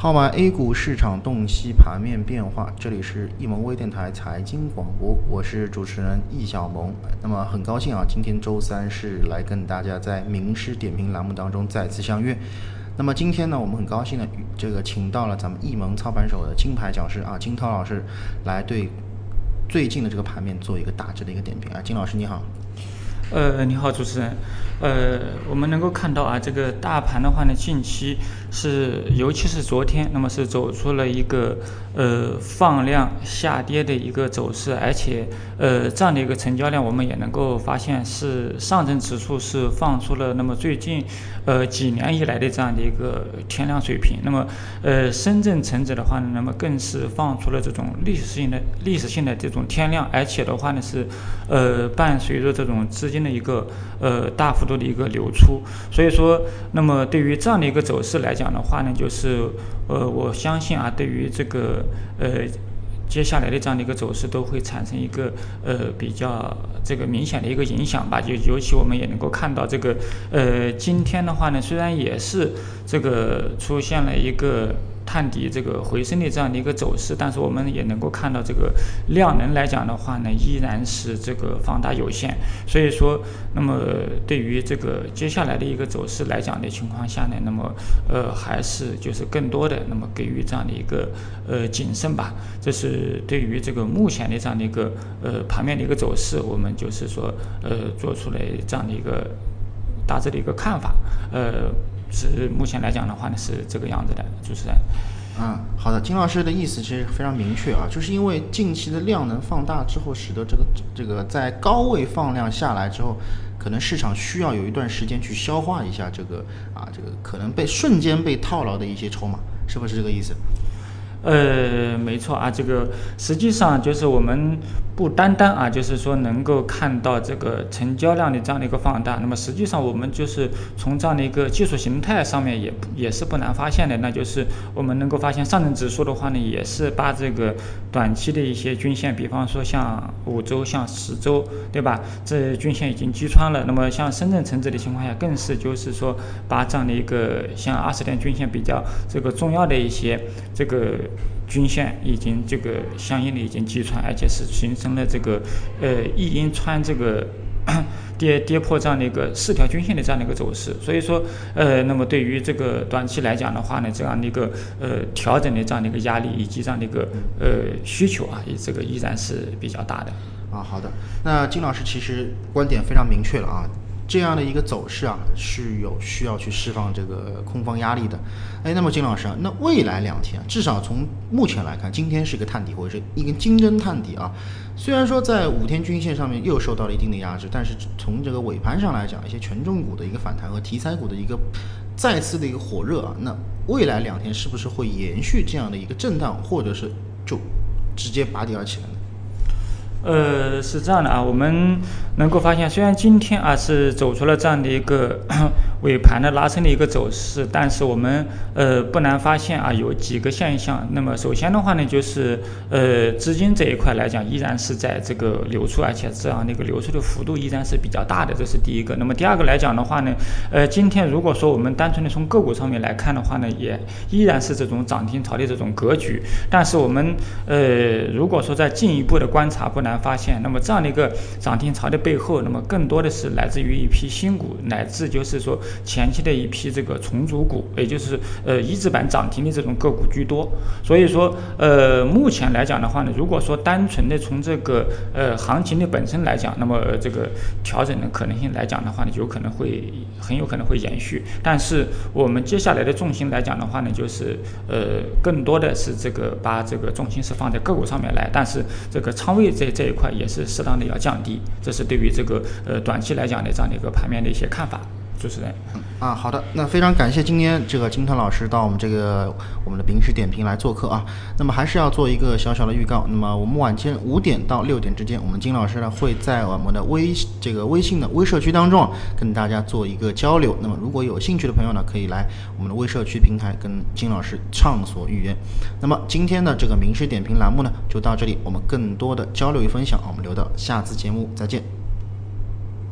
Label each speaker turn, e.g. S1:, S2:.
S1: 号码 A 股市场洞悉盘面变化，这里是易盟微电台财经广播，我是主持人易小萌。那么很高兴啊，今天周三是来跟大家在名师点评栏目当中再次相约。那么今天呢，我们很高兴的这个请到了咱们易盟操盘手的金牌讲师啊，金涛老师来对最近的这个盘面做一个大致的一个点评啊，金老师你好。
S2: 呃，你好，主持人。呃，我们能够看到啊，这个大盘的话呢，近期是，尤其是昨天，那么是走出了一个呃放量下跌的一个走势，而且呃这样的一个成交量，我们也能够发现是上证指数是放出了那么最近呃几年以来的这样的一个天量水平，那么呃深圳成指的话呢，那么更是放出了这种历史性的历史性的这种天量，而且的话呢是呃伴随着这种资金的一个呃大幅。度的一个流出，所以说，那么对于这样的一个走势来讲的话呢，就是，呃，我相信啊，对于这个呃接下来的这样的一个走势，都会产生一个呃比较这个明显的一个影响吧。就尤其我们也能够看到这个呃今天的话呢，虽然也是这个出现了一个。探底这个回升的这样的一个走势，但是我们也能够看到，这个量能来讲的话呢，依然是这个放大有限。所以说，那么对于这个接下来的一个走势来讲的情况下呢，那么呃还是就是更多的那么给予这样的一个呃谨慎吧。这是对于这个目前的这样的一个呃盘面的一个走势，我们就是说呃做出来这样的一个大致的一个看法，呃。是目前来讲的话呢，是这个样子的，主持人。
S1: 嗯，好的，金老师的意思其实非常明确啊，就是因为近期的量能放大之后，使得这个这个在高位放量下来之后，可能市场需要有一段时间去消化一下这个啊，这个可能被瞬间被套牢的一些筹码，是不是这个意思？
S2: 呃，没错啊，这个实际上就是我们。不单单啊，就是说能够看到这个成交量的这样的一个放大，那么实际上我们就是从这样的一个技术形态上面也也是不难发现的，那就是我们能够发现上证指数的话呢，也是把这个短期的一些均线，比方说像五周、像十周，对吧？这均线已经击穿了。那么像深圳成指的情况下，更是就是说把这样的一个像二十天均线比较这个重要的一些这个。均线已经这个相应的已经击穿，而且是形成了这个呃一阴穿这个 跌跌破这样的一个四条均线的这样的一个走势。所以说呃，那么对于这个短期来讲的话呢，这样的一个呃调整的这样的一个压力以及这样的一个呃需求啊，这个依然是比较大的。
S1: 啊，好的，那金老师其实观点非常明确了啊。这样的一个走势啊，是有需要去释放这个空方压力的。哎，那么金老师啊，那未来两天，至少从目前来看，今天是一个探底或者是一根金针探底啊。虽然说在五天均线上面又受到了一定的压制，但是从这个尾盘上来讲，一些权重股的一个反弹和题材股的一个再次的一个火热啊，那未来两天是不是会延续这样的一个震荡，或者是就直接拔地而起来呢？
S2: 呃，是这样的啊，我们能够发现，虽然今天啊是走出了这样的一个尾盘的拉升的一个走势，但是我们呃不难发现啊有几个现象。那么首先的话呢，就是呃资金这一块来讲，依然是在这个流出，而且这样的一个流出的幅度依然是比较大的，这是第一个。那么第二个来讲的话呢，呃今天如果说我们单纯的从个股上面来看的话呢，也依然是这种涨停潮的这种格局。但是我们呃如果说再进一步的观察，不难。发现，那么这样的一个涨停潮的背后，那么更多的是来自于一批新股，乃至就是说前期的一批这个重组股，也就是呃一字板涨停的这种个股居多。所以说，呃，目前来讲的话呢，如果说单纯的从这个呃行情的本身来讲，那么这个调整的可能性来讲的话呢，有可能会很有可能会延续。但是我们接下来的重心来讲的话呢，就是呃更多的是这个把这个重心是放在个股上面来，但是这个仓位这这一块也是适当的要降低，这是对于这个呃短期来讲的这样的一个盘面的一些看法。主持人，
S1: 啊，好的，那非常感谢今天这个金涛老师到我们这个我们的名师点评来做客啊。那么还是要做一个小小的预告，那么我们晚间五点到六点之间，我们金老师呢会在我们的微这个微信的微社区当中跟大家做一个交流。那么如果有兴趣的朋友呢，可以来我们的微社区平台跟金老师畅所欲言。那么今天的这个名师点评栏目呢就到这里，我们更多的交流与分享，我们留到下次节目再见。